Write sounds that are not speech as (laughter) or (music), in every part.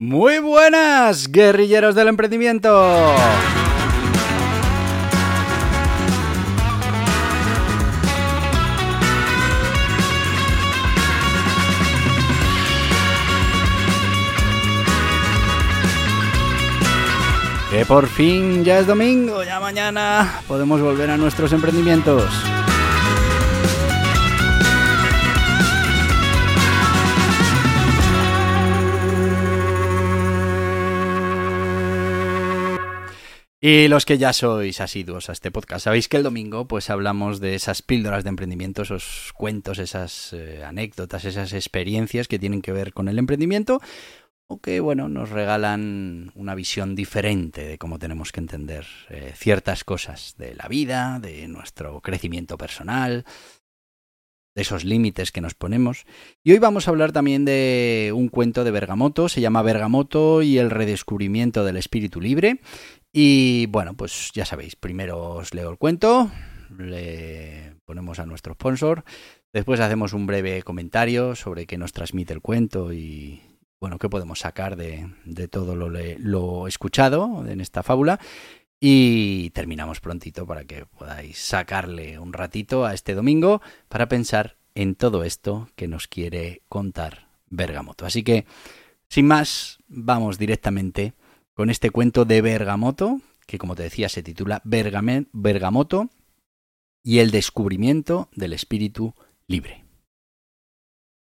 Muy buenas, guerrilleros del emprendimiento. Que por fin ya es domingo, ya mañana podemos volver a nuestros emprendimientos. Y los que ya sois asiduos a este podcast, sabéis que el domingo pues hablamos de esas píldoras de emprendimiento, esos cuentos, esas eh, anécdotas, esas experiencias que tienen que ver con el emprendimiento o que bueno, nos regalan una visión diferente de cómo tenemos que entender eh, ciertas cosas de la vida, de nuestro crecimiento personal, de esos límites que nos ponemos. Y hoy vamos a hablar también de un cuento de Bergamoto, se llama Bergamoto y el redescubrimiento del espíritu libre. Y bueno, pues ya sabéis, primero os leo el cuento, le ponemos a nuestro sponsor, después hacemos un breve comentario sobre qué nos transmite el cuento y bueno, qué podemos sacar de, de todo lo, lo escuchado en esta fábula. Y terminamos prontito para que podáis sacarle un ratito a este domingo para pensar en todo esto que nos quiere contar Bergamoto. Así que, sin más, vamos directamente con este cuento de Bergamoto, que como te decía se titula Bergamoto y el descubrimiento del espíritu libre.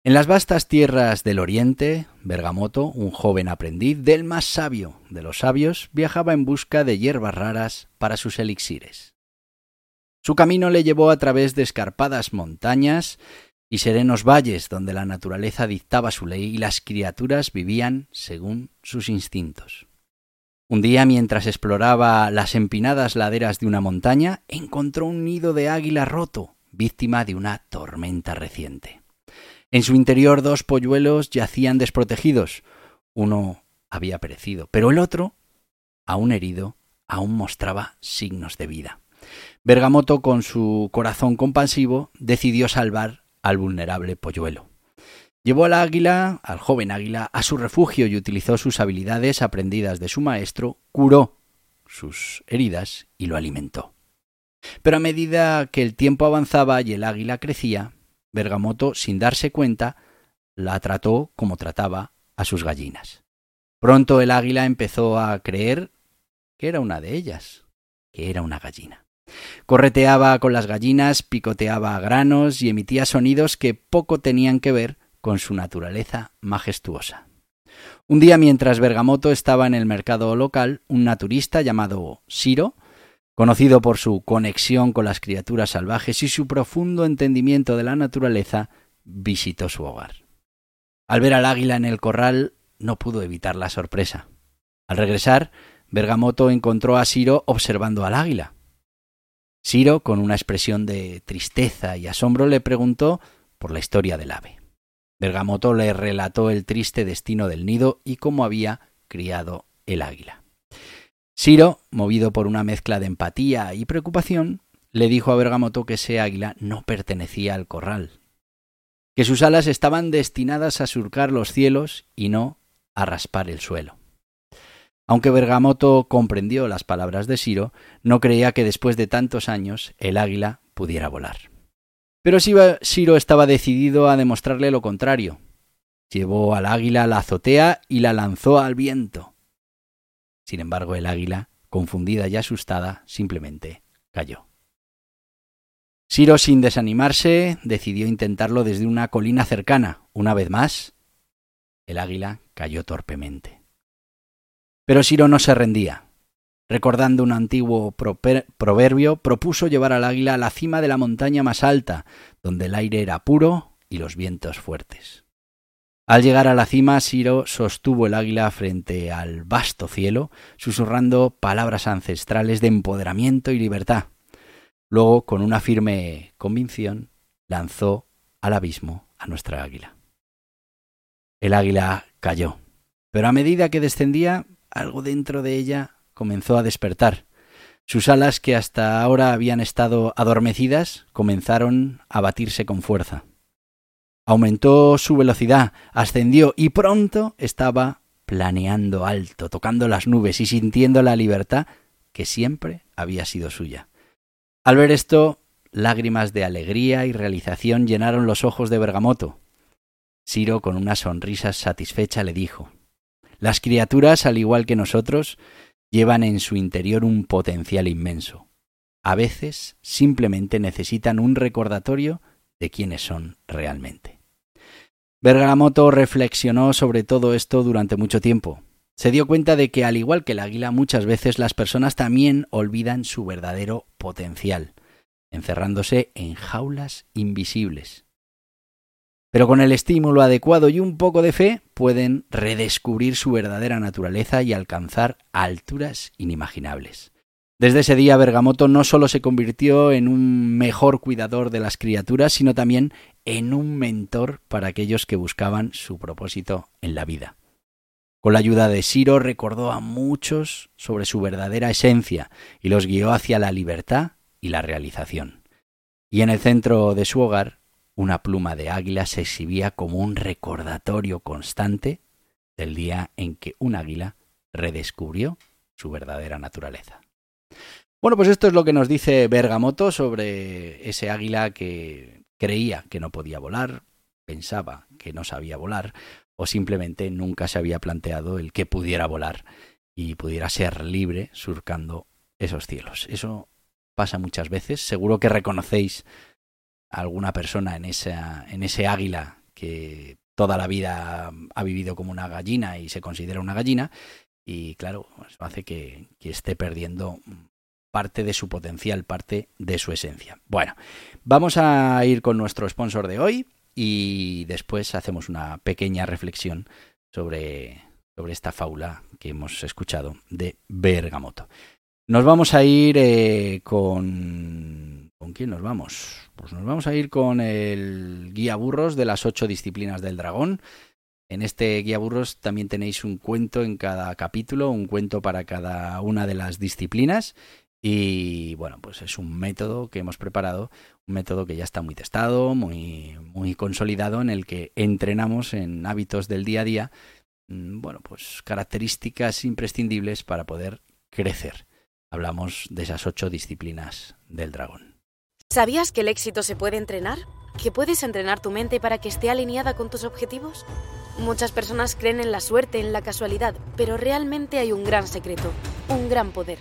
En las vastas tierras del oriente, Bergamoto, un joven aprendiz del más sabio de los sabios, viajaba en busca de hierbas raras para sus elixires. Su camino le llevó a través de escarpadas montañas y serenos valles donde la naturaleza dictaba su ley y las criaturas vivían según sus instintos. Un día, mientras exploraba las empinadas laderas de una montaña, encontró un nido de águila roto, víctima de una tormenta reciente. En su interior dos polluelos yacían desprotegidos. Uno había perecido, pero el otro, aún herido, aún mostraba signos de vida. Bergamoto, con su corazón compasivo, decidió salvar al vulnerable polluelo. Llevó al águila, al joven águila, a su refugio y utilizó sus habilidades aprendidas de su maestro, curó sus heridas y lo alimentó. Pero a medida que el tiempo avanzaba y el águila crecía, Bergamoto, sin darse cuenta, la trató como trataba a sus gallinas. Pronto el águila empezó a creer que era una de ellas, que era una gallina. Correteaba con las gallinas, picoteaba granos y emitía sonidos que poco tenían que ver con su naturaleza majestuosa. Un día mientras Bergamoto estaba en el mercado local, un naturista llamado Siro, conocido por su conexión con las criaturas salvajes y su profundo entendimiento de la naturaleza, visitó su hogar. Al ver al águila en el corral, no pudo evitar la sorpresa. Al regresar, Bergamoto encontró a Siro observando al águila. Siro, con una expresión de tristeza y asombro, le preguntó por la historia del ave. Bergamoto le relató el triste destino del nido y cómo había criado el águila. Siro, movido por una mezcla de empatía y preocupación, le dijo a Bergamoto que ese águila no pertenecía al corral, que sus alas estaban destinadas a surcar los cielos y no a raspar el suelo. Aunque Bergamoto comprendió las palabras de Siro, no creía que después de tantos años el águila pudiera volar. Pero Siro estaba decidido a demostrarle lo contrario. Llevó al águila a la azotea y la lanzó al viento. Sin embargo, el águila, confundida y asustada, simplemente cayó. Siro, sin desanimarse, decidió intentarlo desde una colina cercana. Una vez más, el águila cayó torpemente. Pero Siro no se rendía. Recordando un antiguo proverbio, propuso llevar al águila a la cima de la montaña más alta, donde el aire era puro y los vientos fuertes. Al llegar a la cima, Siro sostuvo el águila frente al vasto cielo, susurrando palabras ancestrales de empoderamiento y libertad. Luego, con una firme convicción, lanzó al abismo a nuestra águila. El águila cayó, pero a medida que descendía, algo dentro de ella comenzó a despertar. Sus alas, que hasta ahora habían estado adormecidas, comenzaron a batirse con fuerza. Aumentó su velocidad, ascendió y pronto estaba planeando alto, tocando las nubes y sintiendo la libertad que siempre había sido suya. Al ver esto, lágrimas de alegría y realización llenaron los ojos de Bergamoto. Ciro, con una sonrisa satisfecha, le dijo Las criaturas, al igual que nosotros, llevan en su interior un potencial inmenso. A veces simplemente necesitan un recordatorio de quiénes son realmente. Bergamoto reflexionó sobre todo esto durante mucho tiempo. Se dio cuenta de que, al igual que el águila, muchas veces las personas también olvidan su verdadero potencial, encerrándose en jaulas invisibles. Pero con el estímulo adecuado y un poco de fe pueden redescubrir su verdadera naturaleza y alcanzar alturas inimaginables. Desde ese día Bergamoto no solo se convirtió en un mejor cuidador de las criaturas, sino también en un mentor para aquellos que buscaban su propósito en la vida. Con la ayuda de Siro recordó a muchos sobre su verdadera esencia y los guió hacia la libertad y la realización. Y en el centro de su hogar, una pluma de águila se exhibía como un recordatorio constante del día en que un águila redescubrió su verdadera naturaleza. Bueno, pues esto es lo que nos dice Bergamoto sobre ese águila que creía que no podía volar, pensaba que no sabía volar, o simplemente nunca se había planteado el que pudiera volar y pudiera ser libre surcando esos cielos. Eso pasa muchas veces. Seguro que reconocéis a alguna persona en, esa, en ese águila que toda la vida ha vivido como una gallina y se considera una gallina. Y claro, eso hace que, esté perdiendo parte de su potencial, parte de su esencia. Bueno, vamos a ir con nuestro sponsor de hoy y después hacemos una pequeña reflexión sobre, sobre esta fábula que hemos escuchado de Bergamoto. Nos vamos a ir eh, con... ¿Con quién nos vamos? Pues nos vamos a ir con el guía burros de las ocho disciplinas del dragón. En este guía burros también tenéis un cuento en cada capítulo, un cuento para cada una de las disciplinas y bueno, pues es un método que hemos preparado, un método que ya está muy testado, muy, muy consolidado, en el que entrenamos en hábitos del día a día, mm, bueno, pues características imprescindibles para poder crecer. Hablamos de esas ocho disciplinas del dragón. ¿Sabías que el éxito se puede entrenar? ¿Que puedes entrenar tu mente para que esté alineada con tus objetivos? Muchas personas creen en la suerte, en la casualidad, pero realmente hay un gran secreto, un gran poder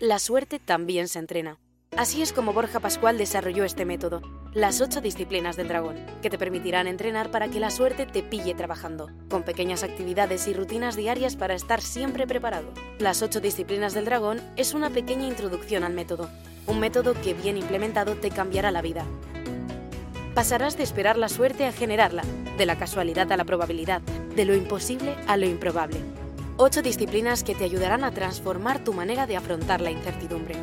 la suerte también se entrena. Así es como Borja Pascual desarrolló este método, las ocho disciplinas del dragón, que te permitirán entrenar para que la suerte te pille trabajando, con pequeñas actividades y rutinas diarias para estar siempre preparado. Las ocho disciplinas del dragón es una pequeña introducción al método, un método que bien implementado te cambiará la vida. Pasarás de esperar la suerte a generarla, de la casualidad a la probabilidad, de lo imposible a lo improbable Ocho disciplinas que te ayudarán a transformar tu manera de afrontar la incertidumbre.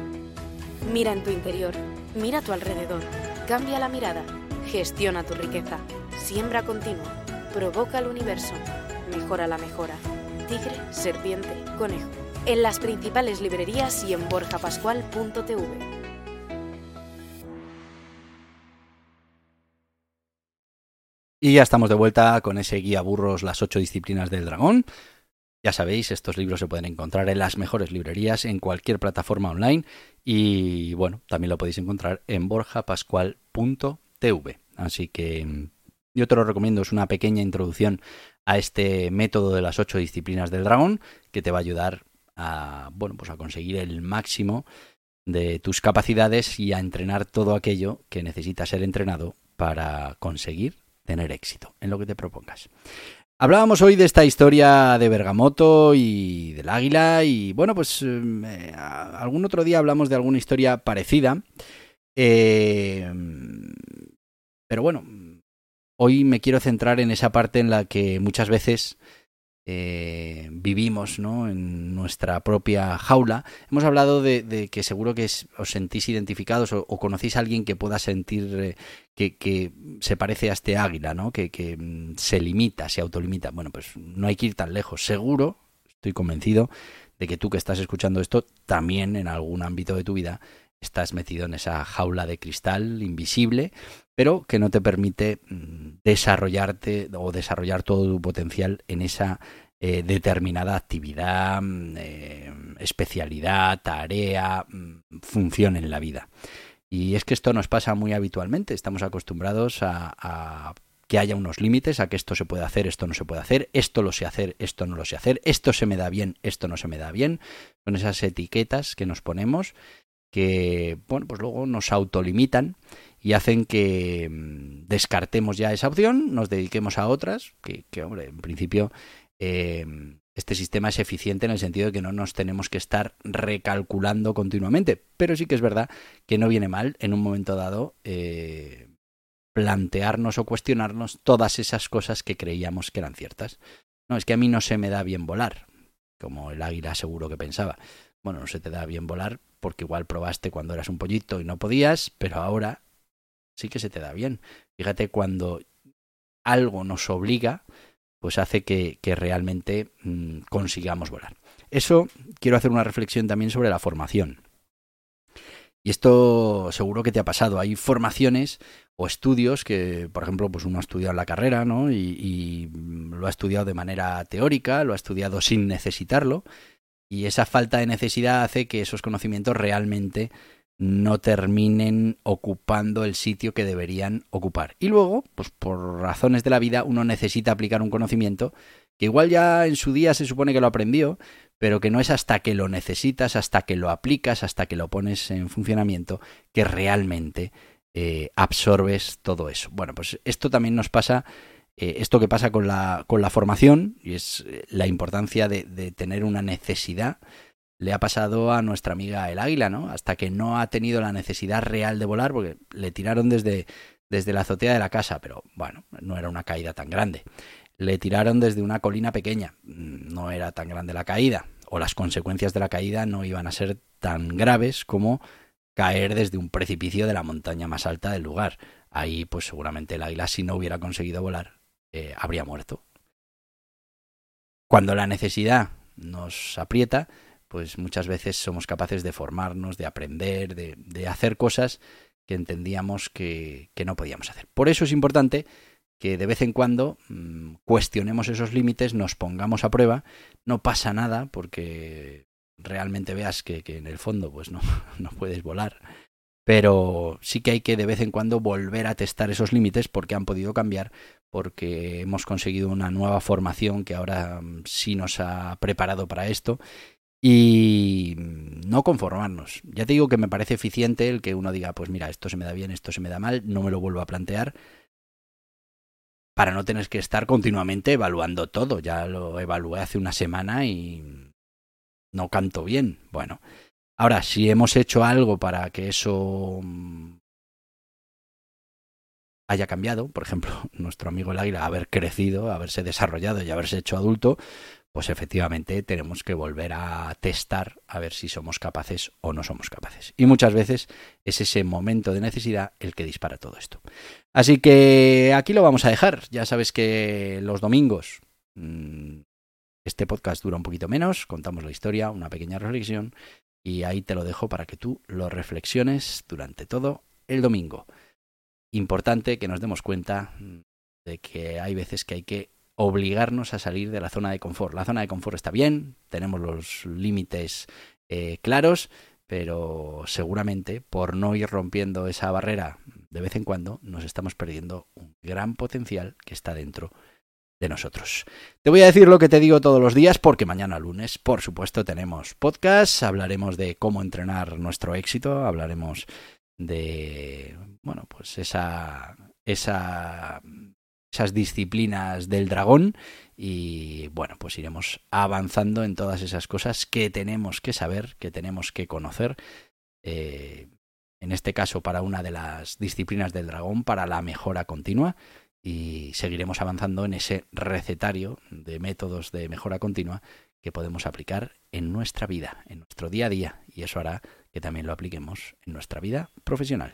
Mira en tu interior, mira a tu alrededor, cambia la mirada, gestiona tu riqueza, siembra continua, provoca el universo, mejora la mejora. Tigre, serpiente, conejo. En las principales librerías y en borjapascual.tv. Y ya estamos de vuelta con ese guía burros las ocho disciplinas del dragón. Ya sabéis, estos libros se pueden encontrar en las mejores librerías, en cualquier plataforma online y bueno, también lo podéis encontrar en borjapascual.tv. Así que yo te lo recomiendo, es una pequeña introducción a este método de las ocho disciplinas del dragón que te va a ayudar a, bueno, pues a conseguir el máximo de tus capacidades y a entrenar todo aquello que necesita ser entrenado para conseguir tener éxito en lo que te propongas. Hablábamos hoy de esta historia de Bergamoto y del águila y bueno, pues em, eh, algún otro día hablamos de alguna historia parecida. Eh, pero bueno, hoy me quiero centrar en esa parte en la que muchas veces eh, vivimos ¿no? en nuestra propia jaula. Hemos hablado de, que seguro que os sentís identificados o, conocéis a alguien que pueda sentir eh, que, se parece a este águila, ¿no? que, mm, se limita, se autolimita. Bueno, pues no hay que ir tan lejos. Seguro, estoy convencido, de que tú que estás escuchando esto también en algún ámbito de tu vida estás metido en esa jaula de cristal invisible, pero que no te permite mm, desarrollarte o desarrollar todo tu potencial en esa eh, determinada actividad, mm, eh, especialidad, tarea, mm, función en la vida. Y es que esto nos pasa muy habitualmente, estamos acostumbrados a, a que haya unos límites, a que esto se puede hacer, esto no se puede hacer, esto lo sé hacer, esto no lo sé hacer, esto se me da bien, esto no se me da bien. Son esas etiquetas que nos ponemos que, bueno, pues luego nos autolimitan y hacen que mm, descartemos ya esa opción, nos dediquemos a otras, que, hombre, en principio eh, este sistema es eficiente en el sentido de que no nos tenemos que estar recalculando continuamente, pero sí que es verdad que no viene mal en un momento dado eh, plantearnos o cuestionarnos todas esas cosas que creíamos que eran ciertas. No, es que a mí no se me da bien volar, como el águila seguro que pensaba. Bueno, no se te da bien volar porque igual probaste cuando eras un pollito y no podías, pero ahora sí que se te da bien. Fíjate, cuando algo nos obliga, pues hace que, realmente mm, consigamos volar. Eso quiero hacer una reflexión también sobre la formación. Y esto seguro que te ha pasado. Hay formaciones o estudios que, por ejemplo, pues uno ha estudiado la carrera, ¿no? y lo ha estudiado de manera teórica, lo ha estudiado sin necesitarlo. Y esa falta de necesidad hace que esos conocimientos realmente no terminen ocupando el sitio que deberían ocupar. Y luego, pues por razones de la vida, uno necesita aplicar un conocimiento que igual ya en su día se supone que lo aprendió, pero que no es hasta que lo necesitas, hasta que lo aplicas, hasta que lo pones en funcionamiento, que realmente eh, absorbes todo eso. Bueno, pues esto también nos pasa eh, esto que pasa con la, con la formación, y es eh, la importancia de, tener una necesidad, le ha pasado a nuestra amiga el águila, ¿no? Hasta que no ha tenido la necesidad real de volar, porque le tiraron desde, desde la azotea de la casa, pero bueno, no era una caída tan grande. Le tiraron desde una colina pequeña, no era tan grande la caída, o las consecuencias de la caída no iban a ser tan graves como caer desde un precipicio de la montaña más alta del lugar. Ahí, pues seguramente el águila, si no hubiera conseguido volar, eh, habría muerto. Cuando la necesidad nos aprieta, pues muchas veces somos capaces de formarnos, de aprender, de, hacer cosas que entendíamos que, no podíamos hacer. Por eso es importante que de vez en cuando mm, cuestionemos esos límites, nos pongamos a prueba, no pasa nada porque realmente veas que, que en el fondo pues no, (laughs) no puedes volar pero sí que hay que de vez en cuando volver a testar esos límites porque han podido cambiar, porque hemos conseguido una nueva formación que ahora mm, sí nos ha preparado para esto y no conformarnos. Ya te digo que me parece eficiente el que uno diga, pues mira, esto se me da bien, esto se me da mal, no me lo vuelvo a plantear para no tener que estar continuamente evaluando todo. Ya lo evalué hace una semana y no canto bien. Bueno, Ahora, si hemos hecho algo para que eso mm, haya cambiado, por ejemplo, (laughs) nuestro amigo el águila haber crecido, haberse desarrollado y haberse hecho adulto, pues efectivamente tenemos que volver a testar a ver si somos capaces o no somos capaces. Y muchas veces es ese momento de necesidad el que dispara todo esto. Así que aquí lo vamos a dejar. Ya sabes que los domingos mm, este podcast dura un poquito menos, contamos la historia, una pequeña reflexión y ahí te lo dejo para que tú lo reflexiones durante todo el domingo. Importante que nos demos cuenta de que hay veces que hay que obligarnos a salir de la zona de confort. La zona de confort está bien, tenemos los límites eh, claros, pero seguramente por no ir rompiendo esa barrera de vez en cuando nos estamos perdiendo un gran potencial que está dentro de nosotros. Te voy a decir lo que te digo todos los días porque mañana lunes, por supuesto, tenemos podcast, hablaremos de cómo entrenar nuestro éxito, hablaremos de, bueno, pues esa, esa, esas disciplinas del dragón y, bueno, pues iremos avanzando en todas esas cosas que tenemos que saber, que tenemos que conocer. Eh, en este caso para una de las disciplinas del dragón, para la mejora continua y seguiremos avanzando en ese recetario de métodos de mejora continua que podemos aplicar en nuestra vida, en nuestro día a día, y eso hará que también lo apliquemos en nuestra vida profesional.